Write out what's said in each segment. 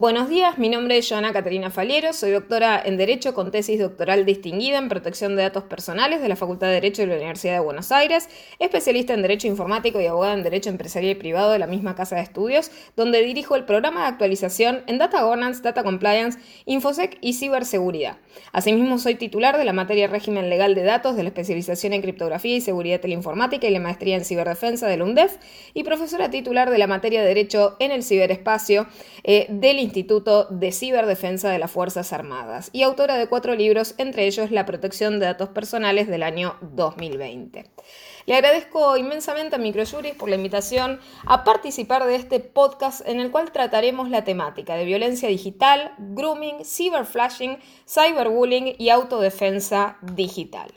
Buenos días, mi nombre es Joana Caterina Faliero, soy doctora en Derecho con tesis doctoral distinguida en protección de datos personales de la Facultad de Derecho de la Universidad de Buenos Aires, especialista en Derecho Informático y abogada en Derecho Empresarial y Privado de la misma Casa de Estudios, donde dirijo el programa de actualización en Data Governance, Data Compliance, Infosec y Ciberseguridad. Asimismo, soy titular de la materia Régimen Legal de Datos de la especialización en Criptografía y Seguridad Teleinformática y la maestría en Ciberdefensa del UNDEF y profesora titular de la materia Derecho en el Ciberespacio eh, del Instituto de Ciberdefensa de las Fuerzas Armadas y autora de cuatro libros, entre ellos La protección de datos personales del año 2020. Le agradezco inmensamente a Microjuris por la invitación a participar de este podcast en el cual trataremos la temática de violencia digital, grooming, ciberflashing, cyberbullying y autodefensa digital.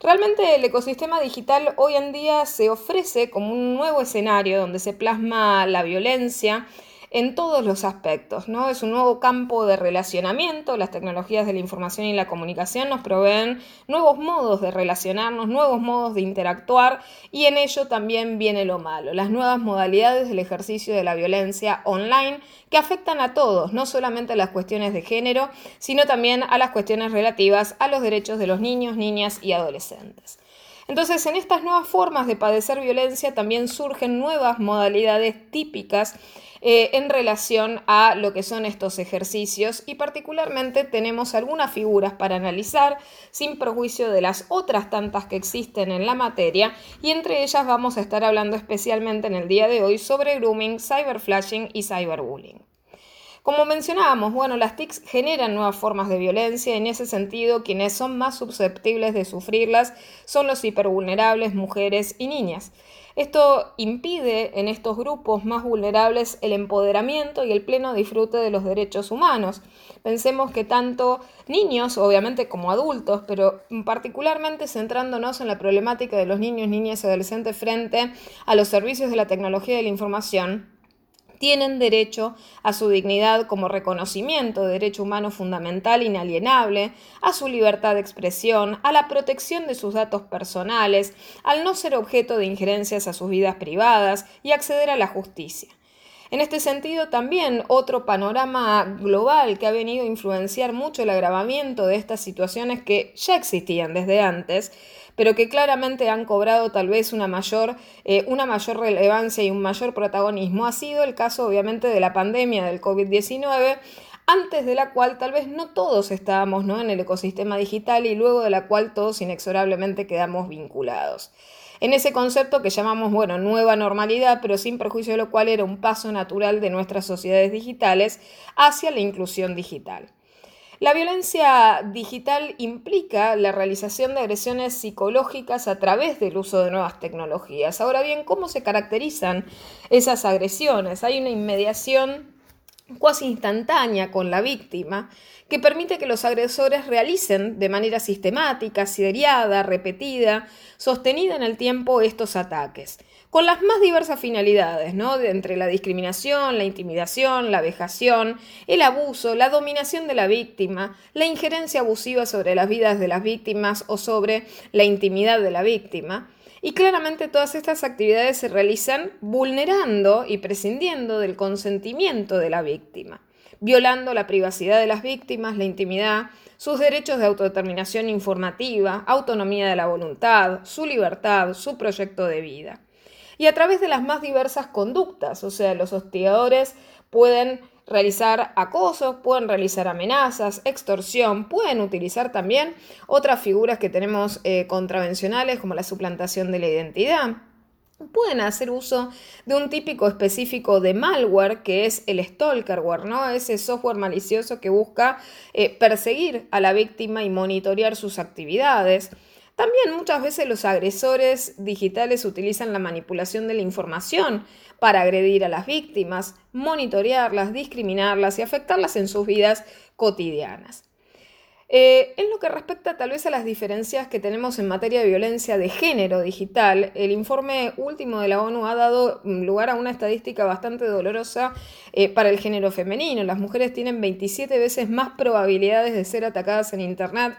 Realmente el ecosistema digital hoy en día se ofrece como un nuevo escenario donde se plasma la violencia en todos los aspectos, ¿no? Es un nuevo campo de relacionamiento, las tecnologías de la información y la comunicación nos proveen nuevos modos de relacionarnos, nuevos modos de interactuar y en ello también viene lo malo, las nuevas modalidades del ejercicio de la violencia online que afectan a todos, no solamente a las cuestiones de género, sino también a las cuestiones relativas a los derechos de los niños, niñas y adolescentes. Entonces, en estas nuevas formas de padecer violencia también surgen nuevas modalidades típicas eh, en relación a lo que son estos ejercicios y particularmente tenemos algunas figuras para analizar sin perjuicio de las otras tantas que existen en la materia y entre ellas vamos a estar hablando especialmente en el día de hoy sobre grooming, cyberflashing y cyberbullying. Como mencionábamos, bueno, las TICs generan nuevas formas de violencia y en ese sentido quienes son más susceptibles de sufrirlas son los hipervulnerables, mujeres y niñas. Esto impide en estos grupos más vulnerables el empoderamiento y el pleno disfrute de los derechos humanos. Pensemos que tanto niños, obviamente como adultos, pero particularmente centrándonos en la problemática de los niños, niñas y adolescentes frente a los servicios de la tecnología de la información, tienen derecho a su dignidad como reconocimiento de derecho humano fundamental inalienable, a su libertad de expresión, a la protección de sus datos personales, al no ser objeto de injerencias a sus vidas privadas y acceder a la justicia. En este sentido, también otro panorama global que ha venido a influenciar mucho el agravamiento de estas situaciones que ya existían desde antes, pero que claramente han cobrado tal vez una mayor, eh, una mayor relevancia y un mayor protagonismo, ha sido el caso obviamente de la pandemia del COVID-19 antes de la cual tal vez no todos estábamos ¿no? en el ecosistema digital y luego de la cual todos inexorablemente quedamos vinculados. En ese concepto que llamamos, bueno, nueva normalidad, pero sin perjuicio de lo cual era un paso natural de nuestras sociedades digitales hacia la inclusión digital. La violencia digital implica la realización de agresiones psicológicas a través del uso de nuevas tecnologías. Ahora bien, ¿cómo se caracterizan esas agresiones? Hay una inmediación cuasi instantánea con la víctima que permite que los agresores realicen de manera sistemática, seriada, repetida, sostenida en el tiempo estos ataques con las más diversas finalidades, ¿no? entre la discriminación, la intimidación, la vejación, el abuso, la dominación de la víctima, la injerencia abusiva sobre las vidas de las víctimas o sobre la intimidad de la víctima. Y claramente todas estas actividades se realizan vulnerando y prescindiendo del consentimiento de la víctima, violando la privacidad de las víctimas, la intimidad, sus derechos de autodeterminación informativa, autonomía de la voluntad, su libertad, su proyecto de vida y a través de las más diversas conductas, o sea, los hostigadores pueden realizar acosos, pueden realizar amenazas, extorsión, pueden utilizar también otras figuras que tenemos eh, contravencionales como la suplantación de la identidad. Pueden hacer uso de un típico específico de malware que es el stalkerware, ¿no? Ese software malicioso que busca eh, perseguir a la víctima y monitorear sus actividades. También muchas veces los agresores digitales utilizan la manipulación de la información para agredir a las víctimas, monitorearlas, discriminarlas y afectarlas en sus vidas cotidianas. Eh, en lo que respecta tal vez a las diferencias que tenemos en materia de violencia de género digital, el informe último de la ONU ha dado lugar a una estadística bastante dolorosa eh, para el género femenino. Las mujeres tienen 27 veces más probabilidades de ser atacadas en Internet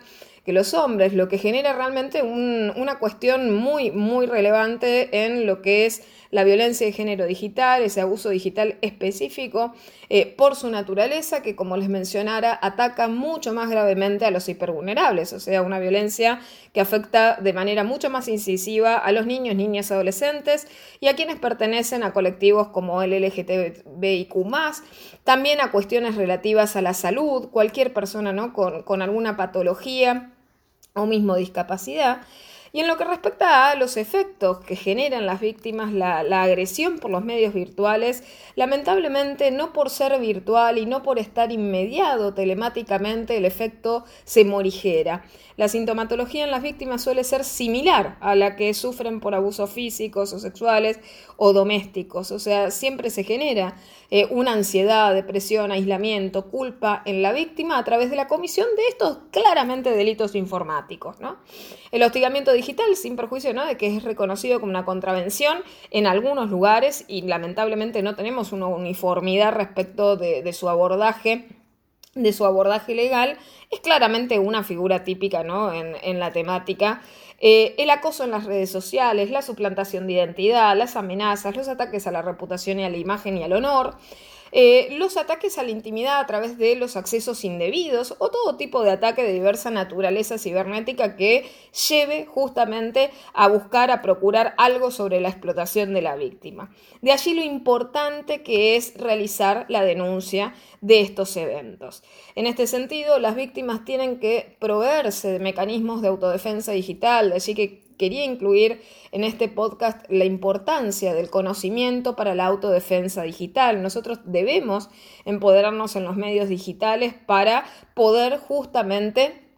los hombres, lo que genera realmente una cuestión muy, muy relevante en lo que es la violencia de género digital, ese abuso digital específico, eh, por su naturaleza, que como les mencionara, ataca mucho más gravemente a los hipervulnerables, o sea, una violencia que afecta de manera mucho más incisiva a los niños, niñas, adolescentes y a quienes pertenecen a colectivos como el LGTBIQ, también a cuestiones relativas a la salud, cualquier persona ¿no? con alguna patología o mismo discapacidad. Y en lo que respecta a los efectos que generan las víctimas, la, agresión por los medios virtuales, lamentablemente no por ser virtual y no por estar inmediado telemáticamente, el efecto se morigera. La sintomatología en las víctimas suele ser similar a la que sufren por abusos físicos o sexuales o domésticos, o sea, siempre se genera eh, una ansiedad, depresión, aislamiento, culpa en la víctima a través de la comisión de estos claramente delitos informáticos. ¿no? El hostigamiento digital, sin perjuicio ¿no? de que es reconocido como una contravención en algunos lugares y lamentablemente no tenemos una uniformidad respecto de, su abordaje de su abordaje legal, es claramente una figura típica ¿no? en, la temática. Eh, el acoso en las redes sociales, la suplantación de identidad, las amenazas, los ataques a la reputación y a la imagen y al honor, eh, los ataques a la intimidad a través de los accesos indebidos o todo tipo de ataque de diversa naturaleza cibernética que lleve justamente a buscar, a procurar algo sobre la explotación de la víctima. De allí lo importante que es realizar la denuncia de estos eventos. En este sentido, las víctimas tienen que proveerse de mecanismos de autodefensa digital, de allí que quería incluir en este podcast la importancia del conocimiento para la autodefensa digital. Nosotros debemos empoderarnos en los medios digitales para poder justamente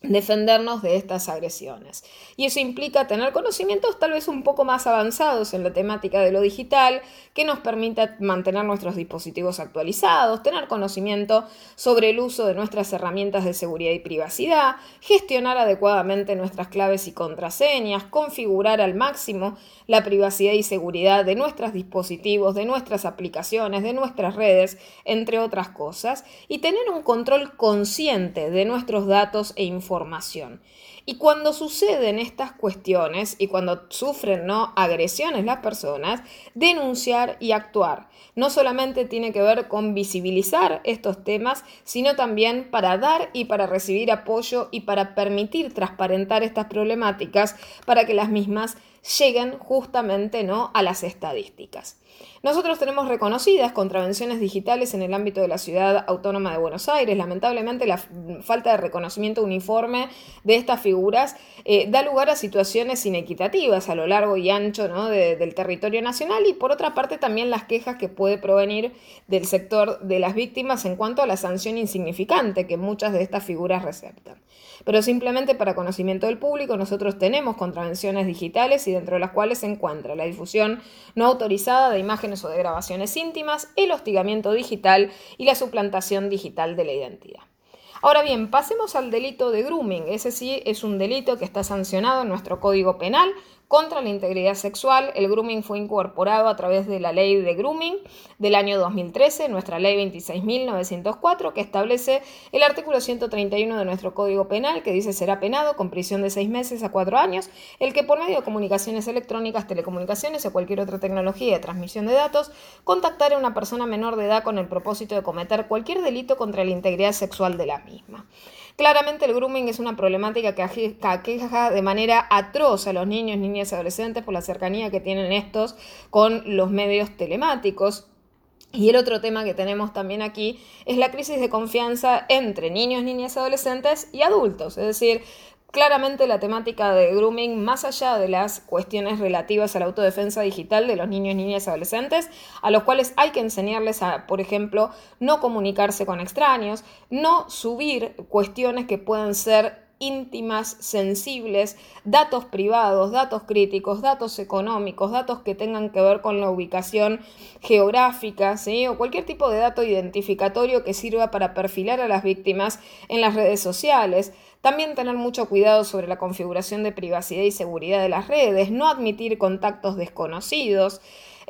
defendernos de estas agresiones. Y eso implica tener conocimientos tal vez un poco más avanzados en la temática de lo digital, que nos permita mantener nuestros dispositivos actualizados, tener conocimiento sobre el uso de nuestras herramientas de seguridad y privacidad, gestionar adecuadamente nuestras claves y contraseñas, configurar al máximo la privacidad y seguridad de nuestros dispositivos, de nuestras aplicaciones, de nuestras redes, entre otras cosas, y tener un control consciente de nuestros datos e informaciones información. Y cuando suceden estas cuestiones y cuando sufren ¿no? agresiones las personas, denunciar y actuar. No solamente tiene que ver con visibilizar estos temas, sino también para dar y para recibir apoyo y para permitir transparentar estas problemáticas para que las mismas lleguen justamente ¿no? a las estadísticas. Nosotros tenemos reconocidas contravenciones digitales en el ámbito de la ciudad autónoma de Buenos Aires. Lamentablemente la falta de reconocimiento uniforme de estas figuras eh, da lugar a situaciones inequitativas a lo largo y ancho del territorio nacional y por otra parte también las quejas que puede provenir del sector de las víctimas en cuanto a la sanción insignificante que muchas de estas figuras receptan. Pero simplemente para conocimiento del público nosotros tenemos contravenciones digitales y dentro de las cuales se encuentra la difusión no autorizada de imágenes o de grabaciones íntimas, el hostigamiento digital y la suplantación digital de la identidad. Ahora bien, pasemos al delito de grooming. Ese sí es un delito que está sancionado en nuestro Código Penal contra la integridad sexual. El grooming fue incorporado a través de la ley de grooming del año 2013, nuestra ley 26.904, que establece el artículo 131 de nuestro Código Penal, que dice será penado con prisión de seis meses a cuatro años, el que por medio de comunicaciones electrónicas, telecomunicaciones o cualquier otra tecnología de transmisión de datos, contactare a una persona menor de edad con el propósito de cometer cualquier delito contra la integridad sexual de la misma. Claramente el grooming es una problemática que aqueja de manera atroz a los niños, niñas y adolescentes por la cercanía que tienen estos con los medios telemáticos. Y el otro tema que tenemos también aquí es la crisis de confianza entre niños, niñas, adolescentes y adultos. Es decir, Claramente la temática de grooming, más allá de las cuestiones relativas a la autodefensa digital de los niños, niñas y adolescentes, a los cuales hay que enseñarles a, por ejemplo, no comunicarse con extraños, no subir cuestiones que puedan ser íntimas, sensibles, datos privados, datos críticos, datos económicos, datos que tengan que ver con la ubicación geográfica, ¿sí? o cualquier tipo de dato identificatorio que sirva para perfilar a las víctimas en las redes sociales. También tener mucho cuidado sobre la configuración de privacidad y seguridad de las redes, no admitir contactos desconocidos.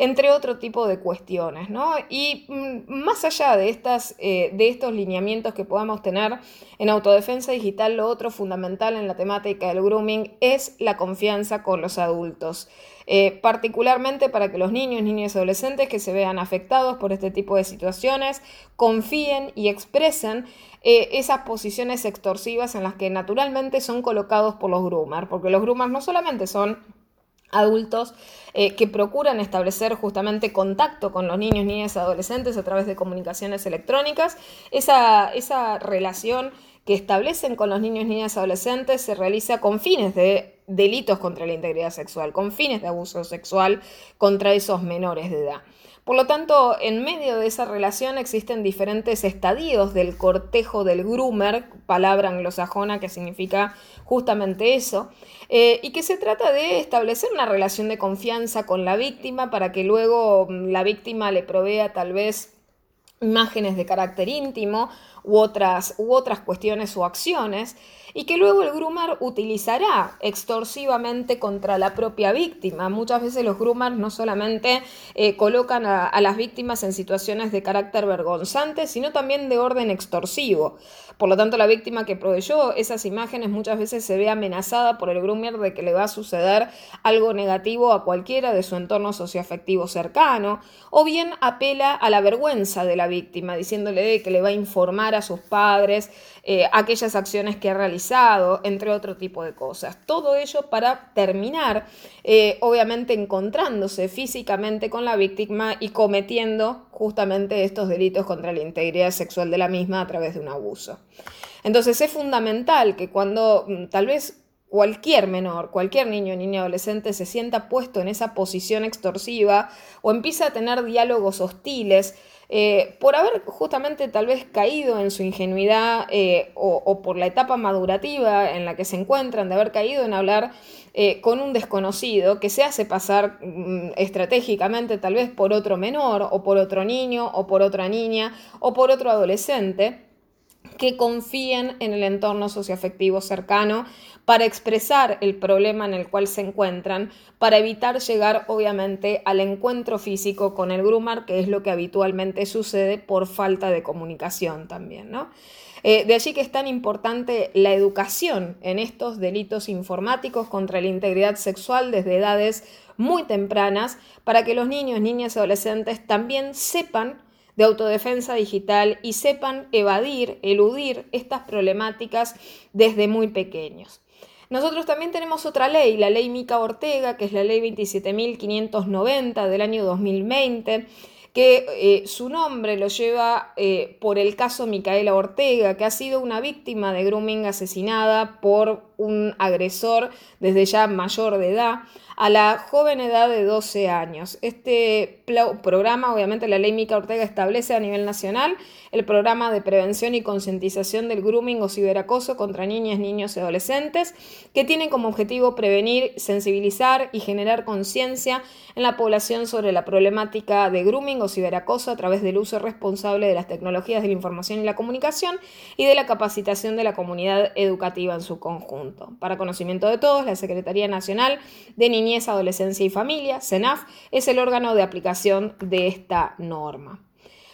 Entre otro tipo de cuestiones, ¿no? Y mm, más allá de, estas, eh, de estos lineamientos que podamos tener en autodefensa digital, lo otro fundamental en la temática del grooming es la confianza con los adultos. Eh, particularmente para que los niños, niñas y adolescentes que se vean afectados por este tipo de situaciones confíen y expresen eh, esas posiciones extorsivas en las que naturalmente son colocados por los groomers, porque los groomers no solamente son adultos eh, que procuran establecer justamente contacto con los niños, niñas adolescentes a través de comunicaciones electrónicas. Esa, esa relación que establecen con los niños, niñas adolescentes se realiza con fines de delitos contra la integridad sexual, con fines de abuso sexual contra esos menores de edad. Por lo tanto, en medio de esa relación existen diferentes estadios del cortejo del groomer, palabra anglosajona que significa justamente eso, eh, y que se trata de establecer una relación de confianza con la víctima para que luego mm, la víctima le provea tal vez imágenes de carácter íntimo u otras, u otras cuestiones o acciones y que luego el groomer utilizará extorsivamente contra la propia víctima. Muchas veces los groomers no solamente eh, colocan a, las víctimas en situaciones de carácter vergonzante, sino también de orden extorsivo. Por lo tanto, la víctima que proveyó esas imágenes muchas veces se ve amenazada por el groomer de que le va a suceder algo negativo a cualquiera de su entorno socioafectivo cercano, o bien apela a la vergüenza de la víctima, diciéndole que le va a informar a sus padres eh, aquellas acciones que ha realizado, entre otro tipo de cosas. Todo ello para terminar, eh, obviamente, encontrándose físicamente con la víctima y cometiendo justamente estos delitos contra la integridad sexual de la misma a través de un abuso. Entonces es fundamental que cuando mm, tal vez cualquier menor, cualquier niño, niña, adolescente se sienta puesto en esa posición extorsiva o empieza a tener diálogos hostiles, eh, por haber justamente tal vez caído en su ingenuidad eh, o, por la etapa madurativa en la que se encuentran, de haber caído en hablar eh, con un desconocido que se hace pasar mm, estratégicamente tal vez por otro menor o por otro niño o por otra niña o por otro adolescente que confíen en el entorno socioafectivo cercano para expresar el problema en el cual se encuentran, para evitar llegar obviamente al encuentro físico con el groomer, que es lo que habitualmente sucede por falta de comunicación también, ¿no? Eh, de allí que es tan importante la educación en estos delitos informáticos contra la integridad sexual desde edades muy tempranas, para que los niños, niñas y adolescentes también sepan de autodefensa digital y sepan evadir, eludir estas problemáticas desde muy pequeños. Nosotros también tenemos otra ley, la ley Mica Ortega, que es la ley 27.590 del año 2020 que eh, su nombre lo lleva eh, por el caso Micaela Ortega, que ha sido una víctima de grooming asesinada por un agresor desde ya mayor de edad a la joven edad de 12 años. Este programa, obviamente la ley Mica Ortega establece a nivel nacional el programa de prevención y concientización del grooming o ciberacoso contra niñas, niños y adolescentes, que tiene como objetivo prevenir, sensibilizar y generar conciencia en la población sobre la problemática de grooming o ciberacoso a través del uso responsable de las tecnologías de la información y la comunicación y de la capacitación de la comunidad educativa en su conjunto. Para conocimiento de todos, la Secretaría Nacional de Niñez Adolescencia y Familia, CENAF, es el órgano de aplicación de esta norma.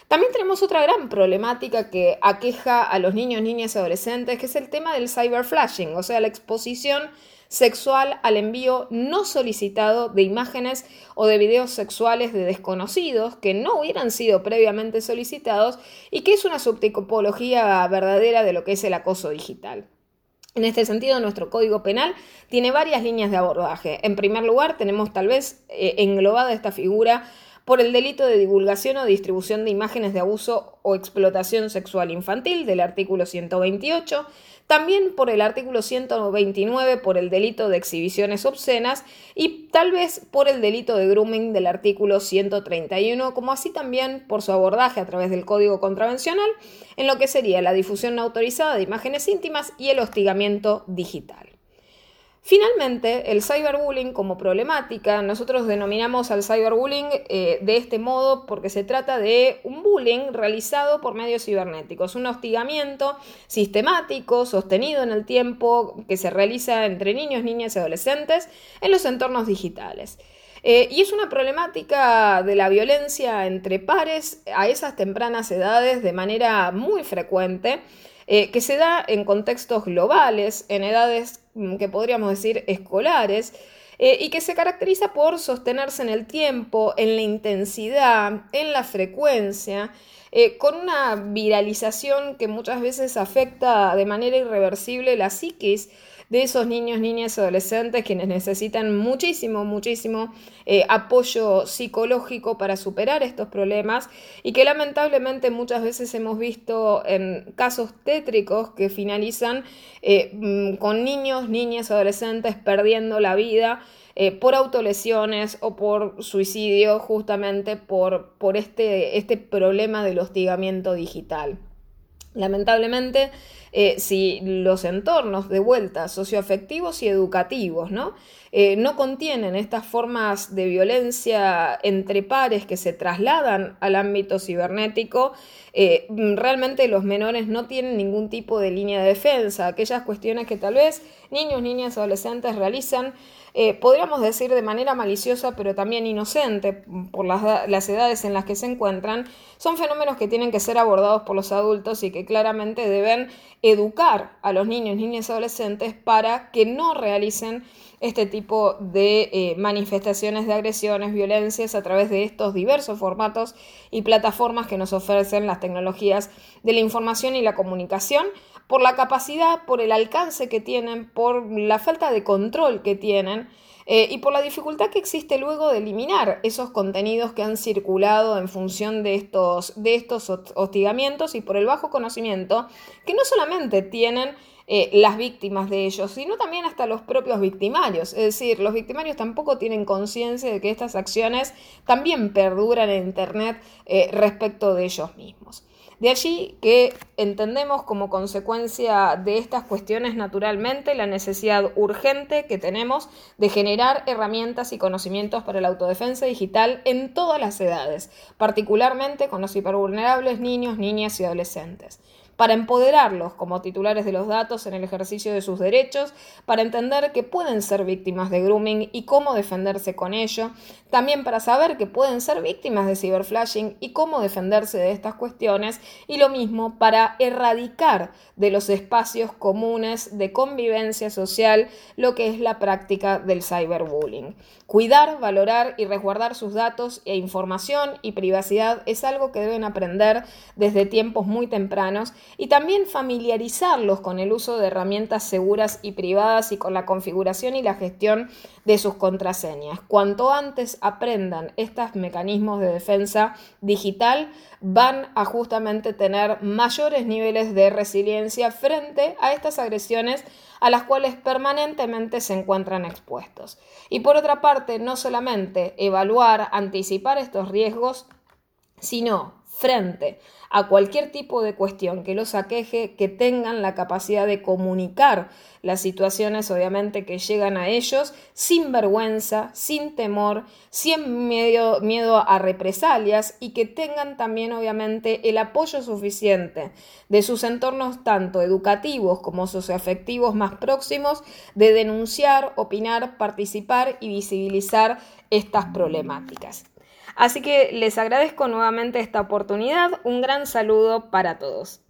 También tenemos otra gran problemática que aqueja a los niños, niñas y adolescentes, que es el tema del cyberflashing, o sea, la exposición sexual al envío no solicitado de imágenes o de videos sexuales de desconocidos que no hubieran sido previamente solicitados y que es una subtipología verdadera de lo que es el acoso digital. En este sentido, nuestro Código Penal tiene varias líneas de abordaje. En primer lugar, tenemos tal vez eh, englobada esta figura por el delito de divulgación o distribución de imágenes de abuso o explotación sexual infantil del artículo 128, también por el artículo 129 por el delito de exhibiciones obscenas y tal vez por el delito de grooming del artículo 131, como así también por su abordaje a través del Código Contravencional en lo que sería la difusión no autorizada de imágenes íntimas y el hostigamiento digital. Finalmente, el cyberbullying como problemática, nosotros denominamos al cyberbullying eh, de este modo porque se trata de un bullying realizado por medios cibernéticos, un hostigamiento sistemático, sostenido en el tiempo, que se realiza entre niños, niñas y adolescentes en los entornos digitales. Eh, y es una problemática de la violencia entre pares a esas tempranas edades de manera muy frecuente, eh, que se da en contextos globales, en edades que podríamos decir escolares, eh, y que se caracteriza por sostenerse en el tiempo, en la intensidad, en la frecuencia, con una viralización que muchas veces afecta de manera irreversible la psiquis de esos niños, niñas adolescentes quienes necesitan muchísimo, muchísimo eh, apoyo psicológico para superar estos problemas y que lamentablemente muchas veces hemos visto en casos tétricos que finalizan eh, mm, con niños, niñas, adolescentes perdiendo la vida. Eh, por autolesiones o por suicidio, justamente por, por este, este problema del hostigamiento digital. Lamentablemente, eh, si los entornos de vuelta socioafectivos y educativos ¿no? Eh, no contienen estas formas de violencia entre pares que se trasladan al ámbito cibernético, eh, realmente los menores no tienen ningún tipo de línea de defensa. Aquellas cuestiones que tal vez niños, niñas, adolescentes realizan eh, podríamos decir de manera maliciosa, pero también inocente por las, edades en las que se encuentran, son fenómenos que tienen que ser abordados por los adultos y que claramente deben educar a los niños, niñas y adolescentes para que no realicen este tipo de eh, manifestaciones de agresiones, violencias a través de estos diversos formatos y plataformas que nos ofrecen las tecnologías de la información y la comunicación por la capacidad, por el alcance que tienen, por la falta de control que tienen eh, y por la dificultad que existe luego de eliminar esos contenidos que han circulado en función de estos, de estos hostigamientos y por el bajo conocimiento que no solamente tienen eh, las víctimas de ellos, sino también hasta los propios victimarios. Es decir, los victimarios tampoco tienen conciencia de que estas acciones también perduran en Internet eh, respecto de ellos mismos. De allí que entendemos como consecuencia de estas cuestiones naturalmente la necesidad urgente que tenemos de generar herramientas y conocimientos para la autodefensa digital en todas las edades, particularmente con los hipervulnerables niños, niñas y adolescentes para empoderarlos como titulares de los datos en el ejercicio de sus derechos, para entender que pueden ser víctimas de grooming y cómo defenderse con ello, también para saber que pueden ser víctimas de ciberflashing y cómo defenderse de estas cuestiones, y lo mismo para erradicar de los espacios comunes de convivencia social lo que es la práctica del cyberbullying. Cuidar, valorar y resguardar sus datos e información y privacidad es algo que deben aprender desde tiempos muy tempranos y también familiarizarlos con el uso de herramientas seguras y privadas y con la configuración y la gestión de sus contraseñas. Cuanto antes aprendan estos mecanismos de defensa digital, van a justamente tener mayores niveles de resiliencia frente a estas agresiones a las cuales permanentemente se encuentran expuestos. Y por otra parte, no solamente evaluar, anticipar estos riesgos, sino frente a cualquier tipo de cuestión que los aqueje, que tengan la capacidad de comunicar las situaciones obviamente que llegan a ellos sin vergüenza, sin temor, sin miedo, miedo a represalias y que tengan también obviamente el apoyo suficiente de sus entornos tanto educativos como socioafectivos más próximos de denunciar, opinar, participar y visibilizar estas problemáticas. Así que les agradezco nuevamente esta oportunidad. Un gran saludo para todos.